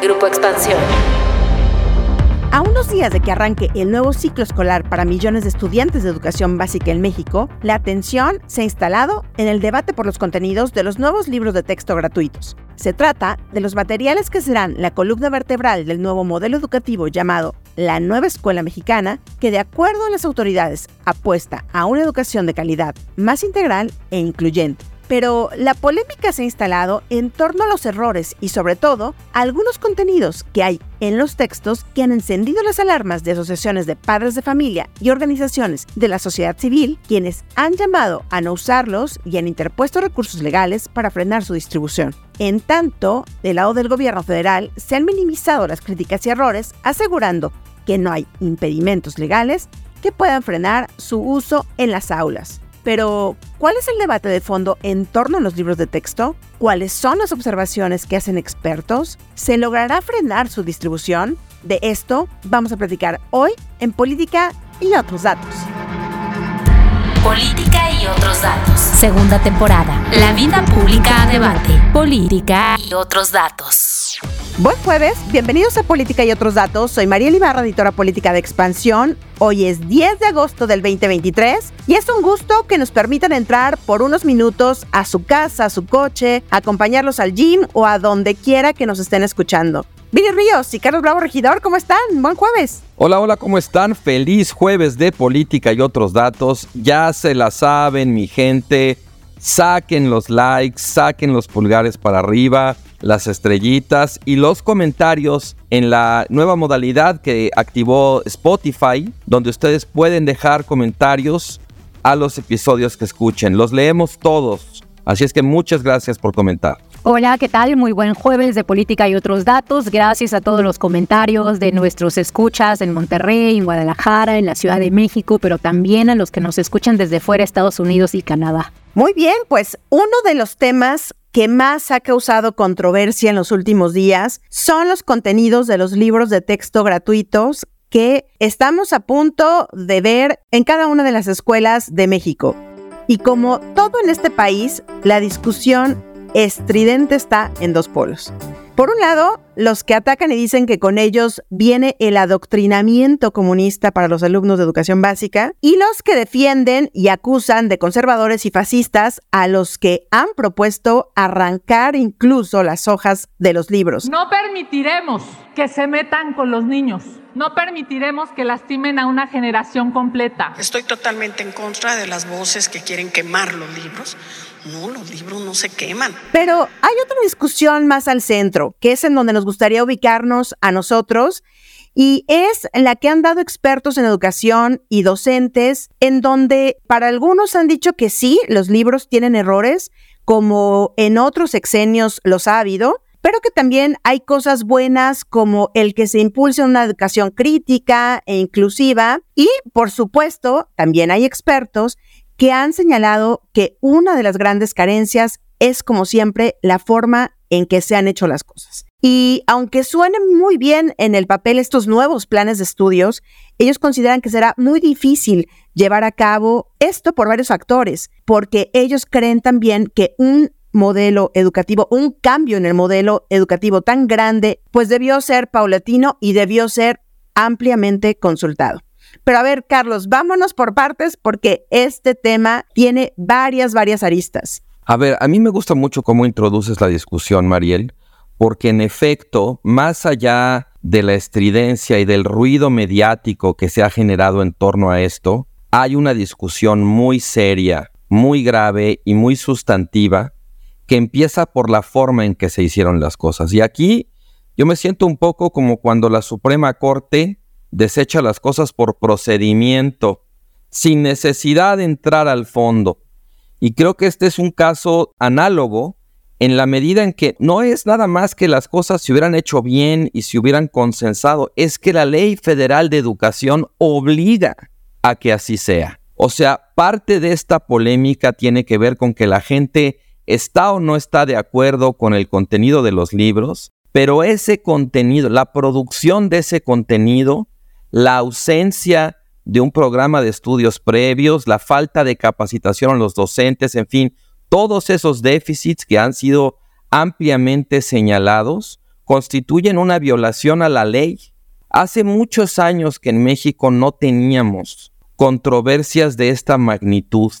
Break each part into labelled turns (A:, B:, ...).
A: Grupo Expansión.
B: A unos días de que arranque el nuevo ciclo escolar para millones de estudiantes de educación básica en México, la atención se ha instalado en el debate por los contenidos de los nuevos libros de texto gratuitos. Se trata de los materiales que serán la columna vertebral del nuevo modelo educativo llamado la nueva escuela mexicana, que de acuerdo a las autoridades apuesta a una educación de calidad más integral e incluyente. Pero la polémica se ha instalado en torno a los errores y sobre todo algunos contenidos que hay en los textos que han encendido las alarmas de asociaciones de padres de familia y organizaciones de la sociedad civil, quienes han llamado a no usarlos y han interpuesto recursos legales para frenar su distribución. En tanto, del lado del gobierno federal se han minimizado las críticas y errores, asegurando que no hay impedimentos legales que puedan frenar su uso en las aulas. Pero, ¿cuál es el debate de fondo en torno a los libros de texto? ¿Cuáles son las observaciones que hacen expertos? ¿Se logrará frenar su distribución? De esto vamos a platicar hoy en Política y otros datos.
A: Política y otros datos. Segunda temporada. La vida pública a debate. Política y otros datos.
B: Buen jueves, bienvenidos a Política y otros datos. Soy María Ibarra, editora política de Expansión. Hoy es 10 de agosto del 2023 y es un gusto que nos permitan entrar por unos minutos a su casa, a su coche, acompañarlos al gym o a donde quiera que nos estén escuchando. Vini Ríos y Carlos Bravo Regidor, ¿cómo están? Buen jueves.
C: Hola, hola, ¿cómo están? Feliz jueves de política y otros datos. Ya se la saben, mi gente. Saquen los likes, saquen los pulgares para arriba las estrellitas y los comentarios en la nueva modalidad que activó Spotify, donde ustedes pueden dejar comentarios a los episodios que escuchen. Los leemos todos. Así es que muchas gracias por comentar.
D: Hola, ¿qué tal? Muy buen jueves de política y otros datos. Gracias a todos los comentarios de nuestros escuchas en Monterrey, en Guadalajara, en la Ciudad de México, pero también a los que nos escuchan desde fuera, Estados Unidos y Canadá.
B: Muy bien, pues uno de los temas que más ha causado controversia en los últimos días son los contenidos de los libros de texto gratuitos que estamos a punto de ver en cada una de las escuelas de México. Y como todo en este país, la discusión estridente está en dos polos. Por un lado, los que atacan y dicen que con ellos viene el adoctrinamiento comunista para los alumnos de educación básica, y los que defienden y acusan de conservadores y fascistas a los que han propuesto arrancar incluso las hojas de los libros.
E: No permitiremos que se metan con los niños. No permitiremos que lastimen a una generación completa.
F: Estoy totalmente en contra de las voces que quieren quemar los libros no, los libros no se queman.
B: Pero hay otra discusión más al centro, que es en donde nos gustaría ubicarnos a nosotros, y es la que han dado expertos en educación y docentes, en donde para algunos han dicho que sí, los libros tienen errores, como en otros exenios los ha habido, pero que también hay cosas buenas como el que se impulse una educación crítica e inclusiva y, por supuesto, también hay expertos que han señalado que una de las grandes carencias es, como siempre, la forma en que se han hecho las cosas. Y aunque suenen muy bien en el papel estos nuevos planes de estudios, ellos consideran que será muy difícil llevar a cabo esto por varios factores, porque ellos creen también que un modelo educativo, un cambio en el modelo educativo tan grande, pues debió ser paulatino y debió ser ampliamente consultado. Pero a ver, Carlos, vámonos por partes porque este tema tiene varias, varias aristas.
C: A ver, a mí me gusta mucho cómo introduces la discusión, Mariel, porque en efecto, más allá de la estridencia y del ruido mediático que se ha generado en torno a esto, hay una discusión muy seria, muy grave y muy sustantiva que empieza por la forma en que se hicieron las cosas. Y aquí yo me siento un poco como cuando la Suprema Corte desecha las cosas por procedimiento, sin necesidad de entrar al fondo. Y creo que este es un caso análogo en la medida en que no es nada más que las cosas se hubieran hecho bien y se hubieran consensado, es que la ley federal de educación obliga a que así sea. O sea, parte de esta polémica tiene que ver con que la gente está o no está de acuerdo con el contenido de los libros, pero ese contenido, la producción de ese contenido, la ausencia de un programa de estudios previos, la falta de capacitación a los docentes, en fin, todos esos déficits que han sido ampliamente señalados constituyen una violación a la ley. Hace muchos años que en México no teníamos controversias de esta magnitud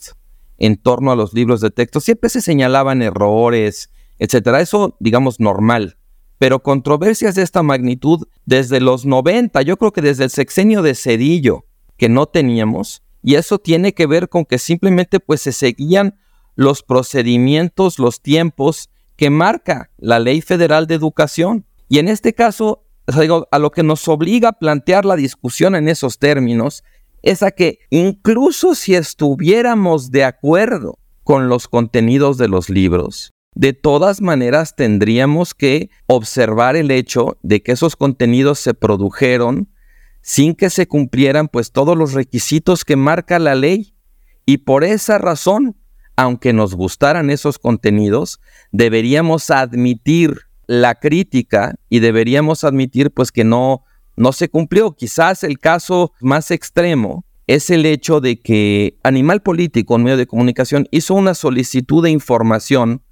C: en torno a los libros de texto. Siempre se señalaban errores, etcétera. Eso, digamos, normal. Pero controversias de esta magnitud desde los 90, yo creo que desde el sexenio de Cedillo, que no teníamos, y eso tiene que ver con que simplemente pues se seguían los procedimientos, los tiempos que marca la Ley Federal de Educación. Y en este caso, a lo que nos obliga a plantear la discusión en esos términos es a que incluso si estuviéramos de acuerdo con los contenidos de los libros, de todas maneras tendríamos que observar el hecho de que esos contenidos se produjeron sin que se cumplieran pues todos los requisitos que marca la ley. Y por esa razón, aunque nos gustaran esos contenidos, deberíamos admitir la crítica y deberíamos admitir pues que no no se cumplió. Quizás el caso más extremo es el hecho de que Animal Político, un medio de comunicación, hizo una solicitud de información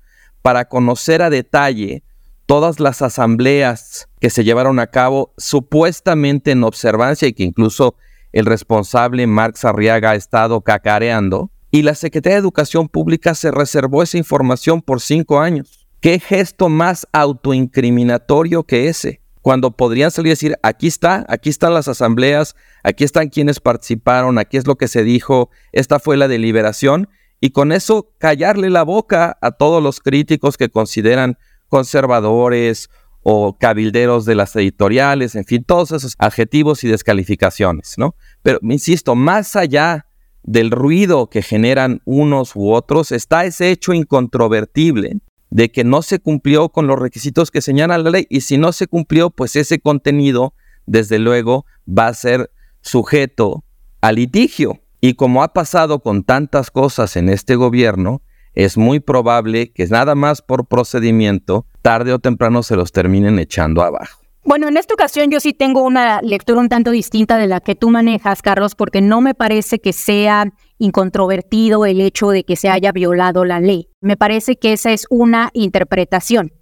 C: para conocer a detalle todas las asambleas que se llevaron a cabo supuestamente en observancia y que incluso el responsable Marx Arriaga ha estado cacareando. Y la Secretaría de Educación Pública se reservó esa información por cinco años. ¿Qué gesto más autoincriminatorio que ese? Cuando podrían salir y decir, aquí está, aquí están las asambleas, aquí están quienes participaron, aquí es lo que se dijo, esta fue la deliberación, y con eso callarle la boca a todos los críticos que consideran conservadores o cabilderos de las editoriales, en fin, todos esos adjetivos y descalificaciones, ¿no? Pero, insisto, más allá del ruido que generan unos u otros, está ese hecho incontrovertible de que no se cumplió con los requisitos que señala la ley y si no se cumplió, pues ese contenido, desde luego, va a ser sujeto a litigio. Y como ha pasado con tantas cosas en este gobierno, es muy probable que nada más por procedimiento, tarde o temprano se los terminen echando abajo.
D: Bueno, en esta ocasión yo sí tengo una lectura un tanto distinta de la que tú manejas, Carlos, porque no me parece que sea incontrovertido el hecho de que se haya violado la ley. Me parece que esa es una interpretación.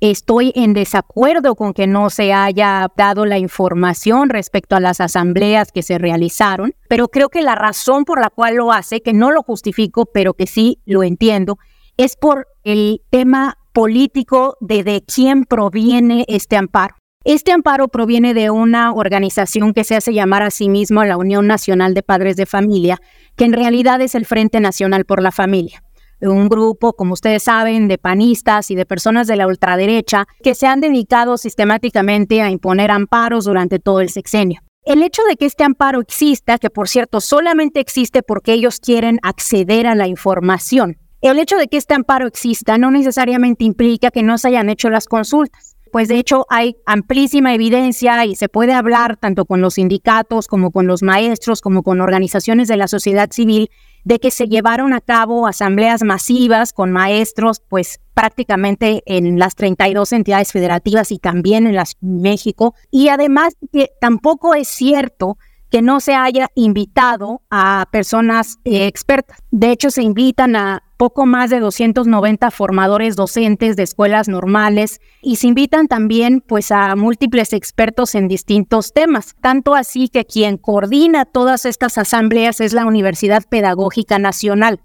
D: Estoy en desacuerdo con que no se haya dado la información respecto a las asambleas que se realizaron, pero creo que la razón por la cual lo hace, que no lo justifico, pero que sí lo entiendo, es por el tema político de de quién proviene este amparo. Este amparo proviene de una organización que se hace llamar a sí mismo la Unión Nacional de Padres de Familia, que en realidad es el Frente Nacional por la Familia. Un grupo, como ustedes saben, de panistas y de personas de la ultraderecha que se han dedicado sistemáticamente a imponer amparos durante todo el sexenio. El hecho de que este amparo exista, que por cierto solamente existe porque ellos quieren acceder a la información, el hecho de que este amparo exista no necesariamente implica que no se hayan hecho las consultas pues de hecho hay amplísima evidencia y se puede hablar tanto con los sindicatos como con los maestros, como con organizaciones de la sociedad civil, de que se llevaron a cabo asambleas masivas con maestros, pues prácticamente en las 32 entidades federativas y también en las México. Y además que tampoco es cierto que no se haya invitado a personas eh, expertas. De hecho, se invitan a poco más de 290 formadores docentes de escuelas normales y se invitan también pues a múltiples expertos en distintos temas, tanto así que quien coordina todas estas asambleas es la Universidad Pedagógica Nacional.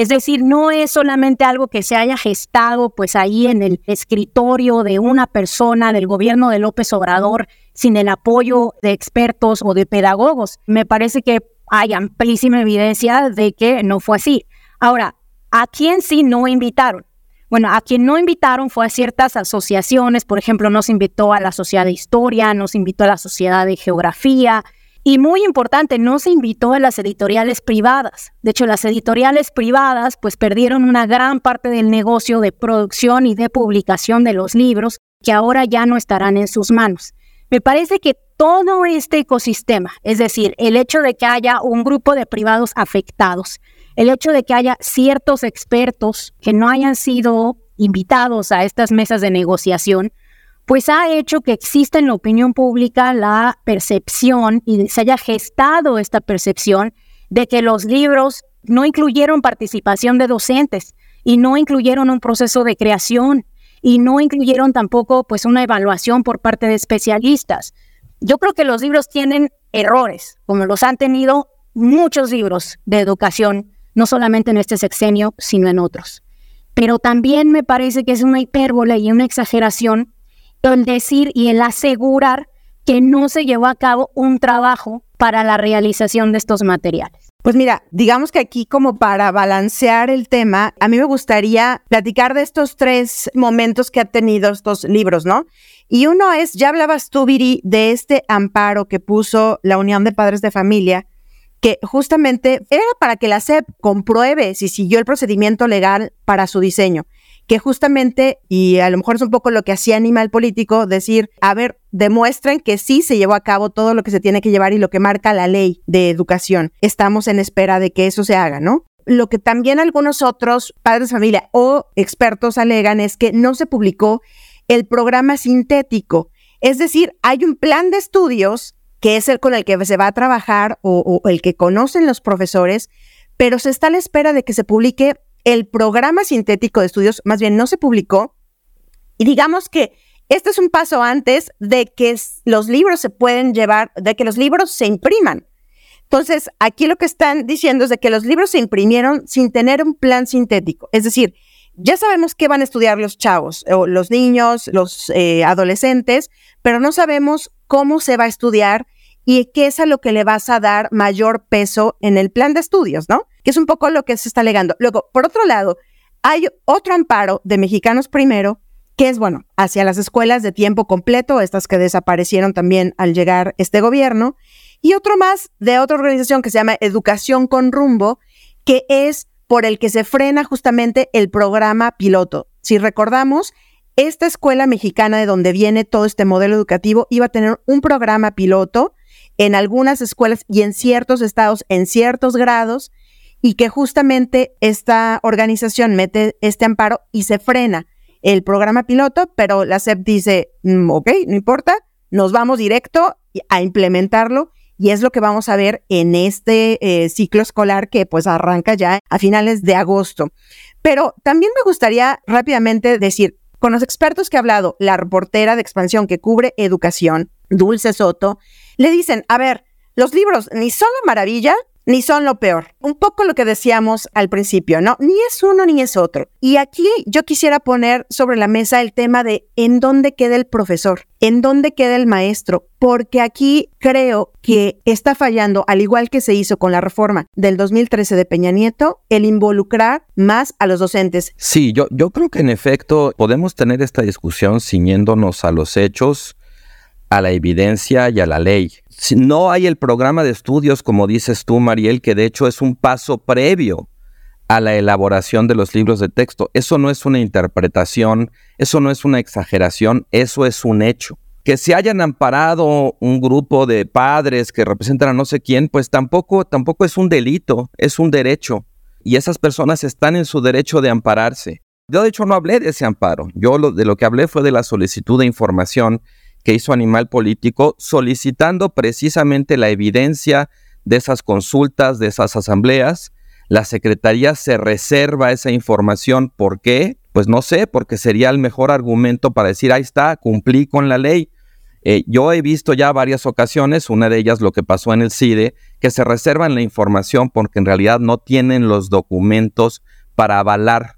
D: Es decir, no es solamente algo que se haya gestado pues ahí en el escritorio de una persona del gobierno de López Obrador sin el apoyo de expertos o de pedagogos. Me parece que hay amplísima evidencia de que no fue así. Ahora, ¿a quién sí no invitaron? Bueno, a quien no invitaron fue a ciertas asociaciones, por ejemplo, nos invitó a la Sociedad de Historia, nos invitó a la Sociedad de Geografía, y muy importante, no se invitó a las editoriales privadas. De hecho, las editoriales privadas pues perdieron una gran parte del negocio de producción y de publicación de los libros que ahora ya no estarán en sus manos. Me parece que todo este ecosistema, es decir, el hecho de que haya un grupo de privados afectados, el hecho de que haya ciertos expertos que no hayan sido invitados a estas mesas de negociación, pues ha hecho que exista en la opinión pública la percepción y se haya gestado esta percepción de que los libros no incluyeron participación de docentes y no incluyeron un proceso de creación y no incluyeron tampoco pues una evaluación por parte de especialistas. Yo creo que los libros tienen errores, como los han tenido muchos libros de educación, no solamente en este sexenio, sino en otros. Pero también me parece que es una hipérbole y una exageración el decir y el asegurar que no se llevó a cabo un trabajo para la realización de estos materiales.
B: Pues mira, digamos que aquí como para balancear el tema, a mí me gustaría platicar de estos tres momentos que ha tenido estos libros, ¿no? Y uno es, ya hablabas tú, Viri, de este amparo que puso la Unión de Padres de Familia, que justamente era para que la SEP compruebe si siguió el procedimiento legal para su diseño que justamente, y a lo mejor es un poco lo que hacía Animal Político, decir, a ver, demuestren que sí se llevó a cabo todo lo que se tiene que llevar y lo que marca la ley de educación. Estamos en espera de que eso se haga, ¿no? Lo que también algunos otros padres de familia o expertos alegan es que no se publicó el programa sintético. Es decir, hay un plan de estudios que es el con el que se va a trabajar o, o el que conocen los profesores, pero se está a la espera de que se publique el programa sintético de estudios más bien no se publicó y digamos que este es un paso antes de que los libros se pueden llevar, de que los libros se impriman. Entonces, aquí lo que están diciendo es de que los libros se imprimieron sin tener un plan sintético. Es decir, ya sabemos qué van a estudiar los chavos, o los niños, los eh, adolescentes, pero no sabemos cómo se va a estudiar y qué es a lo que le vas a dar mayor peso en el plan de estudios, ¿no? Que es un poco lo que se está alegando. Luego, por otro lado, hay otro amparo de Mexicanos Primero, que es, bueno, hacia las escuelas de tiempo completo, estas que desaparecieron también al llegar este gobierno, y otro más de otra organización que se llama Educación con Rumbo, que es por el que se frena justamente el programa piloto. Si recordamos, esta escuela mexicana de donde viene todo este modelo educativo iba a tener un programa piloto en algunas escuelas y en ciertos estados, en ciertos grados, y que justamente esta organización mete este amparo y se frena el programa piloto, pero la SEP dice, mm, ok, no importa, nos vamos directo a implementarlo y es lo que vamos a ver en este eh, ciclo escolar que pues arranca ya a finales de agosto. Pero también me gustaría rápidamente decir, con los expertos que ha hablado, la reportera de expansión que cubre educación, Dulce Soto, le dicen, a ver, los libros ni son la maravilla, ni son lo peor. Un poco lo que decíamos al principio, ¿no? Ni es uno ni es otro. Y aquí yo quisiera poner sobre la mesa el tema de en dónde queda el profesor, en dónde queda el maestro, porque aquí creo que está fallando, al igual que se hizo con la reforma del 2013 de Peña Nieto, el involucrar más a los docentes.
C: Sí, yo, yo creo que en efecto podemos tener esta discusión ciñéndonos a los hechos a la evidencia y a la ley. No hay el programa de estudios, como dices tú, Mariel, que de hecho es un paso previo a la elaboración de los libros de texto. Eso no es una interpretación, eso no es una exageración, eso es un hecho. Que se hayan amparado un grupo de padres que representan a no sé quién, pues tampoco, tampoco es un delito, es un derecho. Y esas personas están en su derecho de ampararse. Yo de hecho no hablé de ese amparo. Yo lo, de lo que hablé fue de la solicitud de información que hizo Animal Político solicitando precisamente la evidencia de esas consultas, de esas asambleas. La Secretaría se reserva esa información. ¿Por qué? Pues no sé, porque sería el mejor argumento para decir, ahí está, cumplí con la ley. Eh, yo he visto ya varias ocasiones, una de ellas lo que pasó en el CIDE, que se reservan la información porque en realidad no tienen los documentos para avalar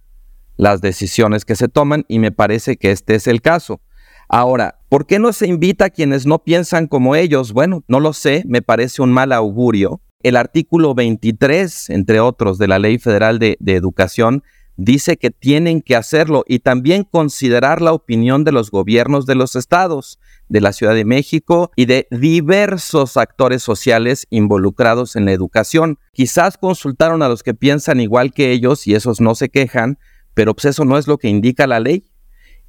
C: las decisiones que se toman y me parece que este es el caso. Ahora, ¿por qué no se invita a quienes no piensan como ellos? Bueno, no lo sé, me parece un mal augurio. El artículo 23, entre otros, de la Ley Federal de, Educación, dice que tienen que hacerlo y también considerar la opinión de los gobiernos de los estados, de la Ciudad de México y de diversos actores sociales involucrados en la educación. Quizás consultaron a los que piensan igual que ellos y esos no se quejan, pero pues eso no es lo que indica la ley.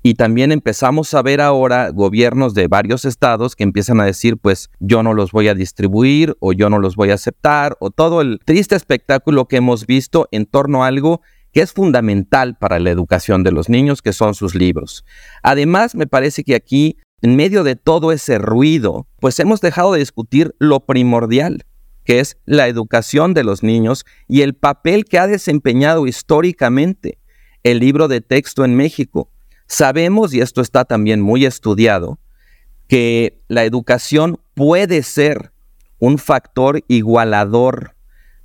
C: Y también empezamos a ver ahora gobiernos de varios estados que empiezan a decir, pues yo no los voy a distribuir o yo no los voy a aceptar o todo el triste espectáculo que hemos visto en torno a algo que es fundamental para la educación de los niños, que son sus libros. Además, me parece que aquí, en medio de todo ese ruido, pues hemos dejado de discutir lo primordial, que es la educación de los niños y el papel que ha desempeñado históricamente el libro de texto en México Sabemos, y esto está también muy estudiado, que la educación puede ser un factor igualador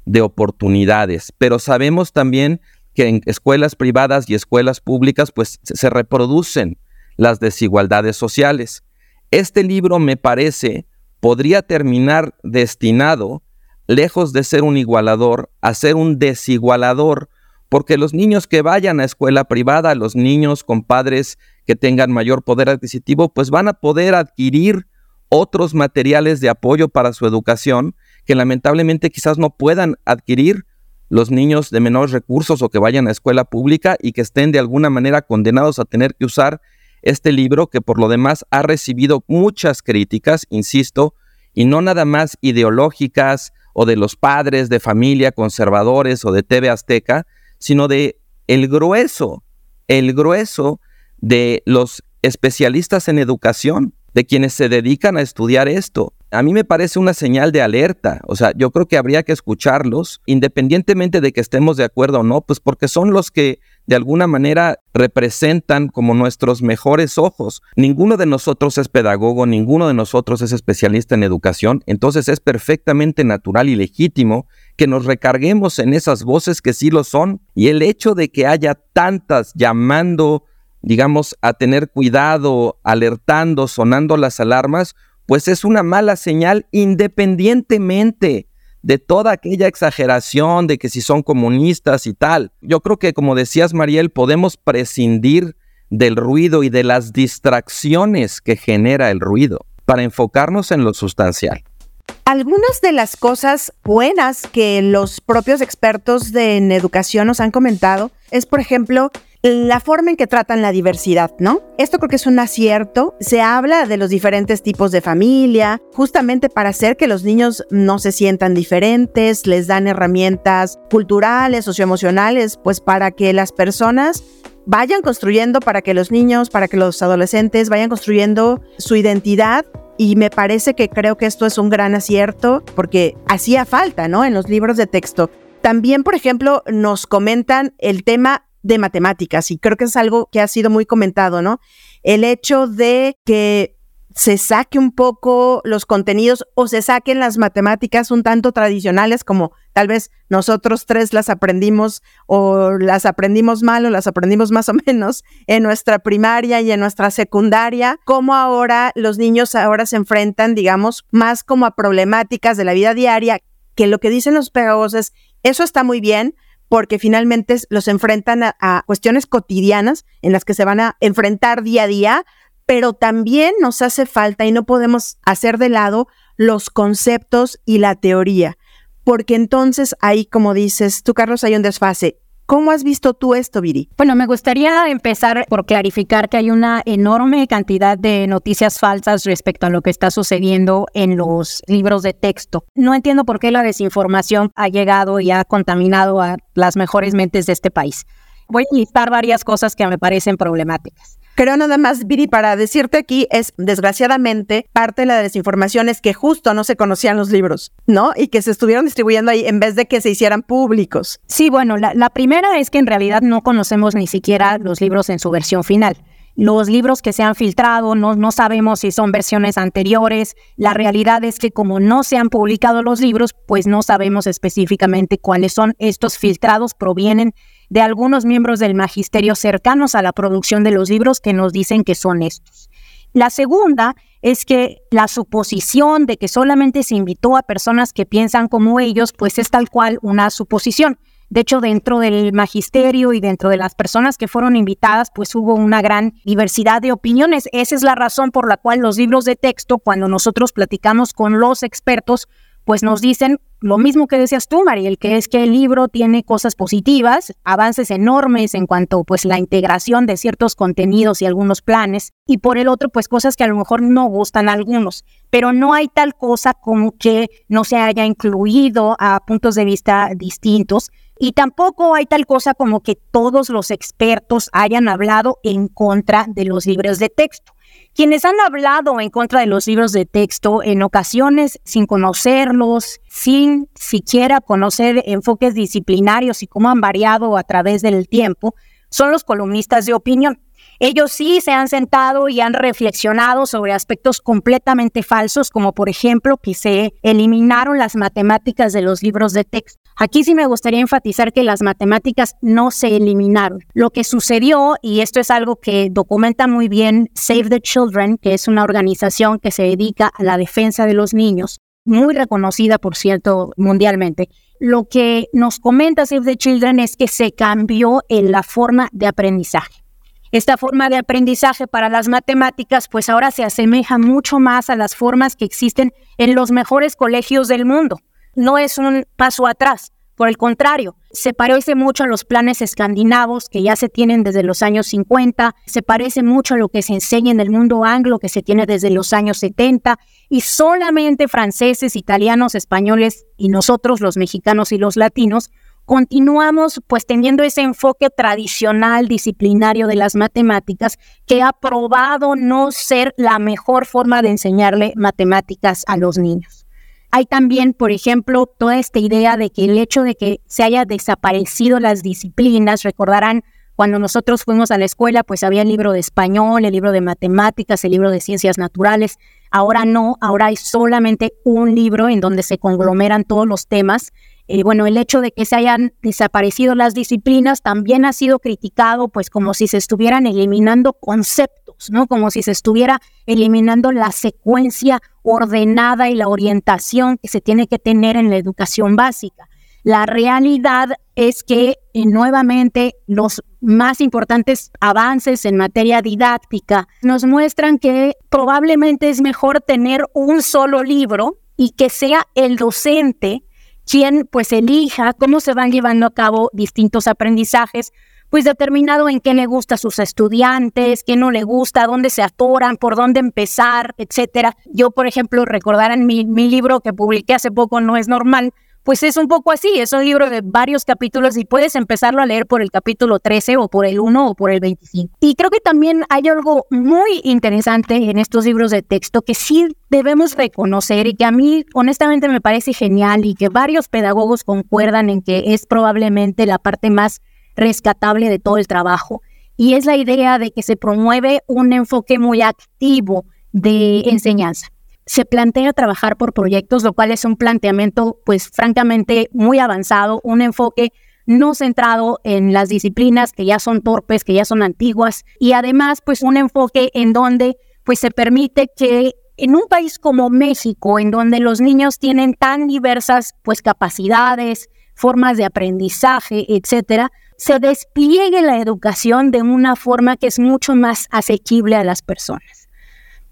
C: de oportunidades, pero sabemos también que en escuelas privadas y escuelas públicas pues se reproducen las desigualdades sociales. Este libro me parece podría terminar destinado, lejos de ser un igualador, a ser un desigualador, porque los niños que vayan a escuela privada, los niños con padres que tengan mayor poder adquisitivo, pues van a poder adquirir otros materiales de apoyo para su educación que lamentablemente quizás no puedan adquirir los niños de menores recursos o que vayan a escuela pública y que estén de alguna manera condenados a tener que usar este libro que por lo demás ha recibido muchas críticas, insisto, y no nada más ideológicas o de los padres de familia conservadores o de TV Azteca, sino de el grueso, el grueso de los especialistas en educación, de quienes se dedican a estudiar esto. A mí me parece una señal de alerta, o sea, yo creo que habría que escucharlos, independientemente de que estemos de acuerdo o no, pues porque son los que de alguna manera representan como nuestros mejores ojos. Ninguno de nosotros es pedagogo, ninguno de nosotros es especialista en educación, entonces es perfectamente natural y legítimo que nos recarguemos en esas voces que sí lo son. Y el hecho de que haya tantas llamando, digamos, a tener cuidado, alertando, sonando las alarmas, pues es una mala señal independientemente de toda aquella exageración de que si son comunistas y tal. Yo creo que, como decías, Mariel, podemos prescindir del ruido y de las distracciones que genera el ruido para enfocarnos en lo sustancial.
B: Algunas de las cosas buenas que los propios expertos de, en educación nos han comentado es, por ejemplo, la forma en que tratan la diversidad, ¿no? Esto creo que es un acierto. Se habla de los diferentes tipos de familia, justamente para hacer que los niños no se sientan diferentes, les dan herramientas culturales, socioemocionales, pues para que las personas vayan construyendo, para que los niños, para que los adolescentes vayan construyendo su identidad y me parece que creo que esto es un gran acierto porque hacía falta, ¿no? En los libros de texto. También, por ejemplo, nos comentan el tema de matemáticas y creo que es algo que ha sido muy comentado, ¿no? El hecho de que se saque un poco los contenidos o se saquen las matemáticas un tanto tradicionales como tal vez nosotros tres las aprendimos o las aprendimos mal o las aprendimos más o menos en nuestra primaria y en nuestra secundaria, como ahora los niños ahora se enfrentan, digamos, más como a problemáticas de la vida diaria, que lo que dicen los pedagogos es, eso está muy bien, porque finalmente los enfrentan a, cuestiones cotidianas en las que se van a enfrentar día a día, pero también nos hace falta y no podemos hacer de lado los conceptos y la teoría, porque entonces ahí, como dices tú, Carlos, hay un desfase. ¿Cómo has visto tú esto, Viri?
D: Bueno, me gustaría empezar por clarificar que hay una enorme cantidad de noticias falsas respecto a lo que está sucediendo en los libros de texto. No entiendo por qué la desinformación ha llegado y ha contaminado a las mejores mentes de este país. Voy a listar varias cosas que me parecen problemáticas.
B: Creo nada más, Viri, para decirte aquí, es desgraciadamente parte de la desinformación es que justo no se conocían los libros, ¿no? Y que se estuvieron distribuyendo ahí en vez de que se hicieran públicos.
D: Sí, bueno, la, primera es que en realidad no conocemos ni siquiera los libros en su versión final los libros que se han filtrado, no, no, sabemos si son versiones anteriores. La realidad es que como no se han publicado los libros, pues no sabemos específicamente cuáles son. Estos filtrados provienen de algunos miembros del magisterio cercanos a la producción de los libros que nos dicen que son estos. La segunda es que la suposición de que solamente se invitó a personas que piensan como ellos, pues es tal cual una suposición. De hecho, dentro del magisterio y dentro de las personas que fueron invitadas, pues hubo una gran diversidad de opiniones. Esa es la razón por la cual los libros de texto, cuando nosotros platicamos con los expertos, pues nos dicen lo mismo que decías tú, Mariel, que es que el libro tiene cosas positivas, avances enormes en cuanto pues la integración de ciertos contenidos y algunos planes, y por el otro pues cosas que a lo mejor no gustan a algunos, pero no hay tal cosa como que no se haya incluido a puntos de vista distintos. Y tampoco hay tal cosa como que todos los expertos hayan hablado en contra de los libros de texto. Quienes han hablado en contra de los libros de texto en ocasiones sin conocerlos, sin siquiera conocer enfoques disciplinarios y cómo han variado a través del tiempo, son los columnistas de opinión. Ellos sí se han sentado y han reflexionado sobre aspectos completamente falsos, como por ejemplo que se eliminaron las matemáticas de los libros de texto. Aquí sí me gustaría enfatizar que las matemáticas no se eliminaron. Lo que sucedió, y esto es algo que documenta muy bien Save the Children, que es una organización que se dedica a la defensa de los niños, muy reconocida, por cierto, mundialmente. Lo que nos comenta Save the Children es que se cambió en la forma de aprendizaje. Esta forma de aprendizaje para las matemáticas pues ahora se asemeja mucho más a las formas que existen en los mejores colegios del mundo. No es un paso atrás, por el contrario, se parece mucho a los planes escandinavos que ya se tienen desde los años 50, se parece mucho a lo que se enseña en el mundo anglo que se tiene desde los años 70 y solamente franceses, italianos, españoles y nosotros los mexicanos y los latinos continuamos pues teniendo ese enfoque tradicional disciplinario de las matemáticas que ha probado no ser la mejor forma de enseñarle matemáticas a los niños. Hay también, por ejemplo, toda esta idea de que el hecho de que se haya desaparecido las disciplinas, recordarán cuando nosotros fuimos a la escuela, pues había el libro de español, el libro de matemáticas, el libro de ciencias naturales. Ahora no, ahora hay solamente un libro en donde se conglomeran todos los temas eh, bueno, el hecho de que se hayan desaparecido las disciplinas también ha sido criticado, pues como si se estuvieran eliminando conceptos, ¿no? Como si se estuviera eliminando la secuencia ordenada y la orientación que se tiene que tener en la educación básica. La realidad es que eh, nuevamente los más importantes avances en materia didáctica nos muestran que probablemente es mejor tener un solo libro y que sea el docente quien pues elija cómo se van llevando a cabo distintos aprendizajes, pues determinado en qué le gusta a sus estudiantes, qué no le gusta, dónde se atoran, por dónde empezar, etcétera. Yo, por ejemplo, recordarán mi, mi libro que publiqué hace poco, No es normal, pues es un poco así, es un libro de varios capítulos y puedes empezarlo a leer por el capítulo 13 o por el 1 o por el 25. Y creo que también hay algo muy interesante en estos libros de texto que sí debemos reconocer y que a mí honestamente me parece genial y que varios pedagogos concuerdan en que es probablemente la parte más rescatable de todo el trabajo. Y es la idea de que se promueve un enfoque muy activo de enseñanza se plantea trabajar por proyectos, lo cual es un planteamiento, pues francamente, muy avanzado, un enfoque no centrado en las disciplinas que ya son torpes, que ya son antiguas, y además, pues un enfoque en donde, pues se permite que en un país como México, en donde los niños tienen tan diversas, pues capacidades, formas de aprendizaje, etcétera, se despliegue la educación de una forma que es mucho más asequible a las personas.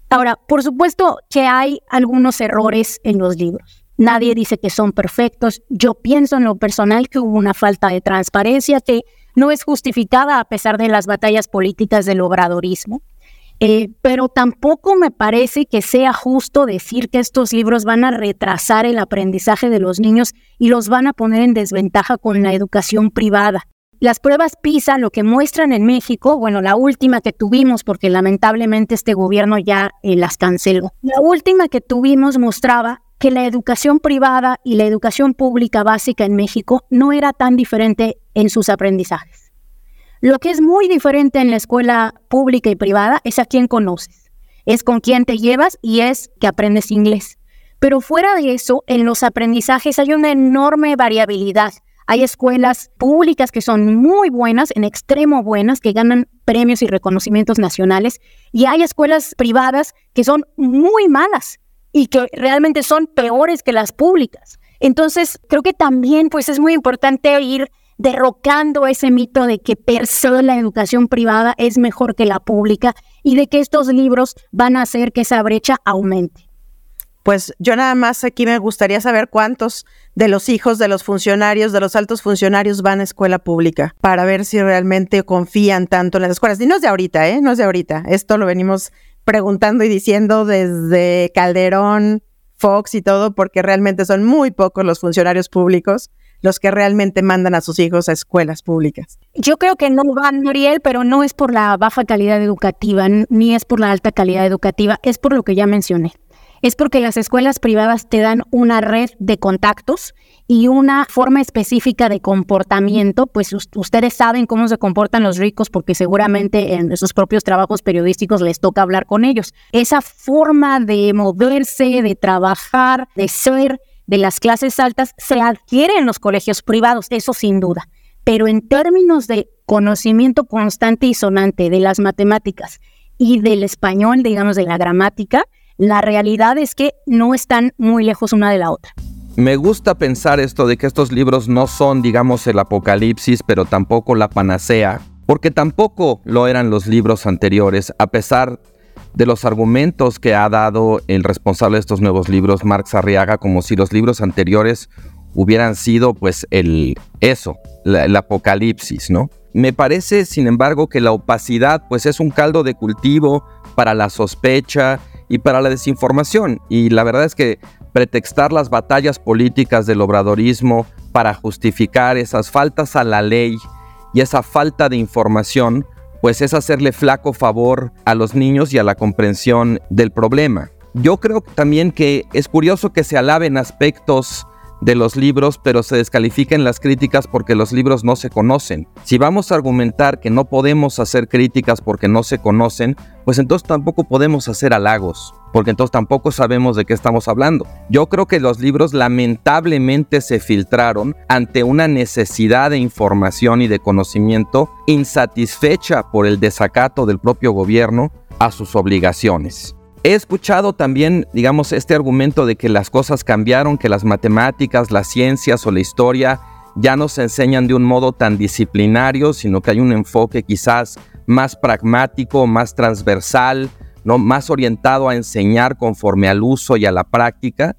D: Ahora, por supuesto que hay algunos errores en los libros. Nadie dice que son perfectos. Yo pienso en lo personal que hubo una falta de transparencia que no es justificada a pesar de las batallas políticas del obradorismo. Eh, pero tampoco me parece que sea justo decir que estos libros van a retrasar el aprendizaje de los niños y los van a poner en desventaja con la educación privada. Las pruebas PISA lo que muestran en México, bueno, la última que tuvimos, porque lamentablemente este gobierno ya eh, las canceló, la última que tuvimos mostraba que la educación privada y la educación pública básica en México no era tan diferente en sus aprendizajes. Lo que es muy diferente en la escuela pública y privada es a quién conoces, es con quién te llevas y es que aprendes inglés. Pero fuera de eso, en los aprendizajes hay una enorme variabilidad. Hay escuelas públicas que son muy buenas, en extremo buenas, que ganan premios y reconocimientos nacionales, y hay escuelas privadas que son muy malas y que realmente son peores que las públicas. Entonces, creo que también pues es muy importante ir derrocando ese mito de que per se la educación privada es mejor que la pública y de que estos libros van a hacer que esa brecha aumente.
B: Pues yo nada más aquí me gustaría saber cuántos de los hijos de los funcionarios, de los altos funcionarios van a escuela pública para ver si realmente confían tanto en las escuelas. Y no es de ahorita, ¿eh? No es de ahorita. Esto lo venimos preguntando y diciendo desde Calderón, Fox y todo, porque realmente son muy pocos los funcionarios públicos los que realmente mandan a sus hijos a escuelas públicas.
D: Yo creo que no van, Muriel, pero no es por la baja calidad educativa, ni es por la alta calidad educativa, es por lo que ya mencioné es porque las escuelas privadas te dan una red de contactos y una forma específica de comportamiento, pues ustedes saben cómo se comportan los ricos porque seguramente en sus propios trabajos periodísticos les toca hablar con ellos. Esa forma de moverse, de trabajar, de ser de las clases altas se adquiere en los colegios privados, eso sin duda. Pero en términos de conocimiento constante y sonante de las matemáticas y del español, digamos, de la gramática, la realidad es que no están muy lejos una de la otra.
C: Me gusta pensar esto de que estos libros no son, digamos, el apocalipsis, pero tampoco la panacea, porque tampoco lo eran los libros anteriores, a pesar de los argumentos que ha dado el responsable de estos nuevos libros, Marx Arriaga, como si los libros anteriores hubieran sido, pues, el eso, el apocalipsis, ¿no? Me parece, sin embargo, que la opacidad, pues, es un caldo de cultivo para la sospecha y para la desinformación. Y la verdad es que pretextar las batallas políticas del obradorismo para justificar esas faltas a la ley y esa falta de información, pues es hacerle flaco favor a los niños y a la comprensión del problema. Yo creo también que es curioso que se alaben aspectos de los libros, pero se descalifiquen las críticas porque los libros no se conocen. Si vamos a argumentar que no podemos hacer críticas porque no se conocen, pues entonces tampoco podemos hacer halagos, porque entonces tampoco sabemos de qué estamos hablando. Yo creo que los libros lamentablemente se filtraron ante una necesidad de información y de conocimiento insatisfecha por el desacato del propio gobierno a sus obligaciones. He escuchado también, digamos, este argumento de que las cosas cambiaron, que las matemáticas, las ciencias o la historia ya no se enseñan de un modo tan disciplinario, sino que hay un enfoque quizás más pragmático, más transversal, más orientado a enseñar conforme al uso y a la práctica.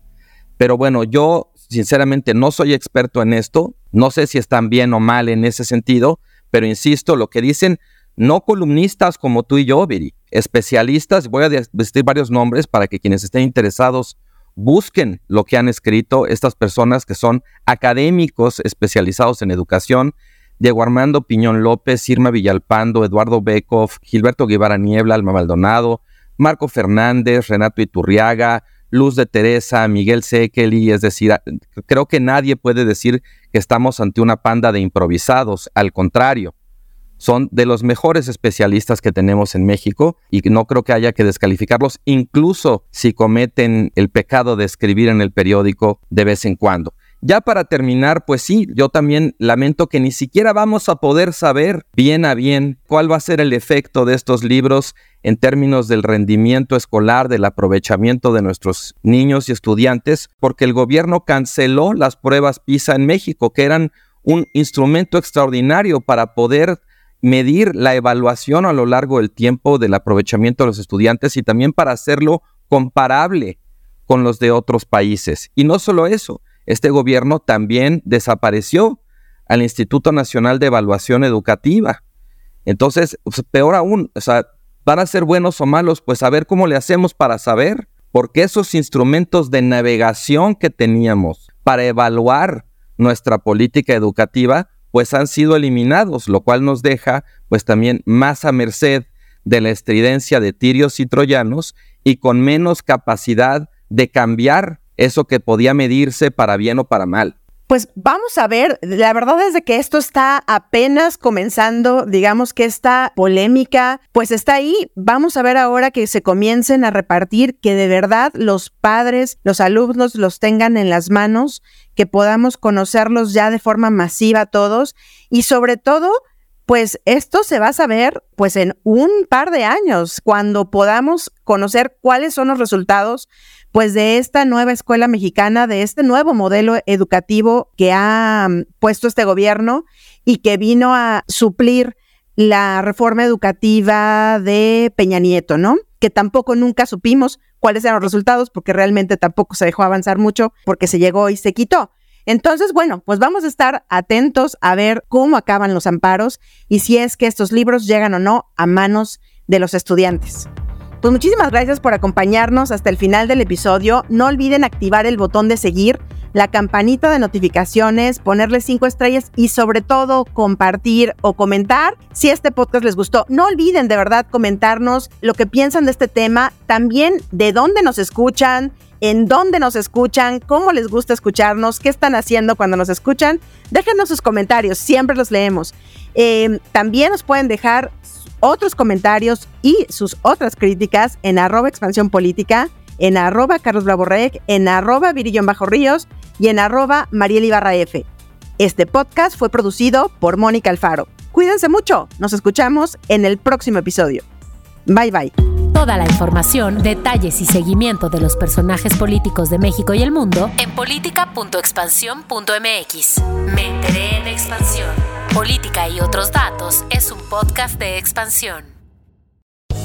C: Pero bueno, yo sinceramente no soy experto en esto, no sé si están bien o mal en ese sentido, pero insisto, lo que dicen no columnistas como tú y yo, Viri, especialistas, voy a decir varios nombres para que quienes estén interesados busquen lo que han escrito estas personas que son académicos especializados en educación, Diego Armando Piñón López, Irma Villalpando, Eduardo Bekoff, Gilberto Guevara Niebla, Alma Maldonado, Marco Fernández, Renato Iturriaga, Luz de Teresa, Miguel Sekeli, es decir, creo que nadie puede decir que estamos ante una panda de improvisados, al contrario, son de los mejores especialistas que tenemos en México y no creo que haya que descalificarlos, incluso si cometen el pecado de escribir en el periódico de vez en cuando. Ya para terminar, pues sí, yo también lamento que ni siquiera vamos a poder saber bien a bien cuál va a ser el efecto de estos libros en términos del rendimiento escolar, del aprovechamiento de nuestros niños y estudiantes, porque el gobierno canceló las pruebas PISA en México, que eran un instrumento extraordinario para poder medir la evaluación a lo largo del tiempo del aprovechamiento de los estudiantes y también para hacerlo comparable con los de otros países. Y no solo eso, este gobierno también desapareció al Instituto Nacional de Evaluación Educativa. Entonces, peor aún, o sea, van a ser buenos o malos, pues a ver cómo le hacemos para saber, porque esos instrumentos de navegación que teníamos para evaluar nuestra política educativa, pues han sido eliminados, lo cual nos deja pues también más a merced de la estridencia de tirios y troyanos y con menos capacidad de cambiar eso que podía medirse para bien o para mal.
B: Pues vamos a ver, la verdad es de que esto está apenas comenzando, digamos que esta polémica, pues está ahí. Vamos a ver ahora que se comiencen a repartir, que de verdad los padres, los alumnos los tengan en las manos, que podamos conocerlos ya de forma masiva todos y sobre todo pues esto se va a saber pues en un par de años, cuando podamos conocer cuáles son los resultados pues de esta nueva escuela mexicana, de este nuevo modelo educativo que ha mm, puesto este gobierno y que vino a suplir la reforma educativa de Peña Nieto, ¿no? Que tampoco nunca supimos cuáles eran los resultados porque realmente tampoco se dejó avanzar mucho porque se llegó y se quitó. Entonces, bueno, pues vamos a estar atentos a ver cómo acaban los amparos y si es que estos libros llegan o no a manos de los estudiantes. Pues muchísimas gracias por acompañarnos hasta el final del episodio. No olviden activar el botón de seguir la campanita de notificaciones, ponerle cinco estrellas y sobre todo compartir o comentar si este podcast les gustó. No olviden de verdad comentarnos lo que piensan de este tema, también de dónde nos escuchan, en dónde nos escuchan, cómo les gusta escucharnos, qué están haciendo cuando nos escuchan. Déjenos sus comentarios, siempre los leemos. Eh, también nos pueden dejar otros comentarios y sus otras críticas en arroba expansión política, en arroba Carlos Blaborrec, en arroba Virillón Bajo Ríos y en arroba Mariel Ibarra F. Este podcast fue producido por Mónica Alfaro. Cuídense mucho, nos escuchamos en el próximo episodio. Bye bye.
A: Toda la información, detalles y seguimiento de los personajes políticos de México y el mundo en política.expansión.mx. Me enteré en expansión. Política y otros datos es un podcast de expansión.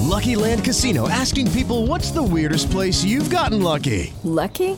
G: Lucky Land Casino asking people what's the weirdest place you've gotten lucky.
H: Lucky?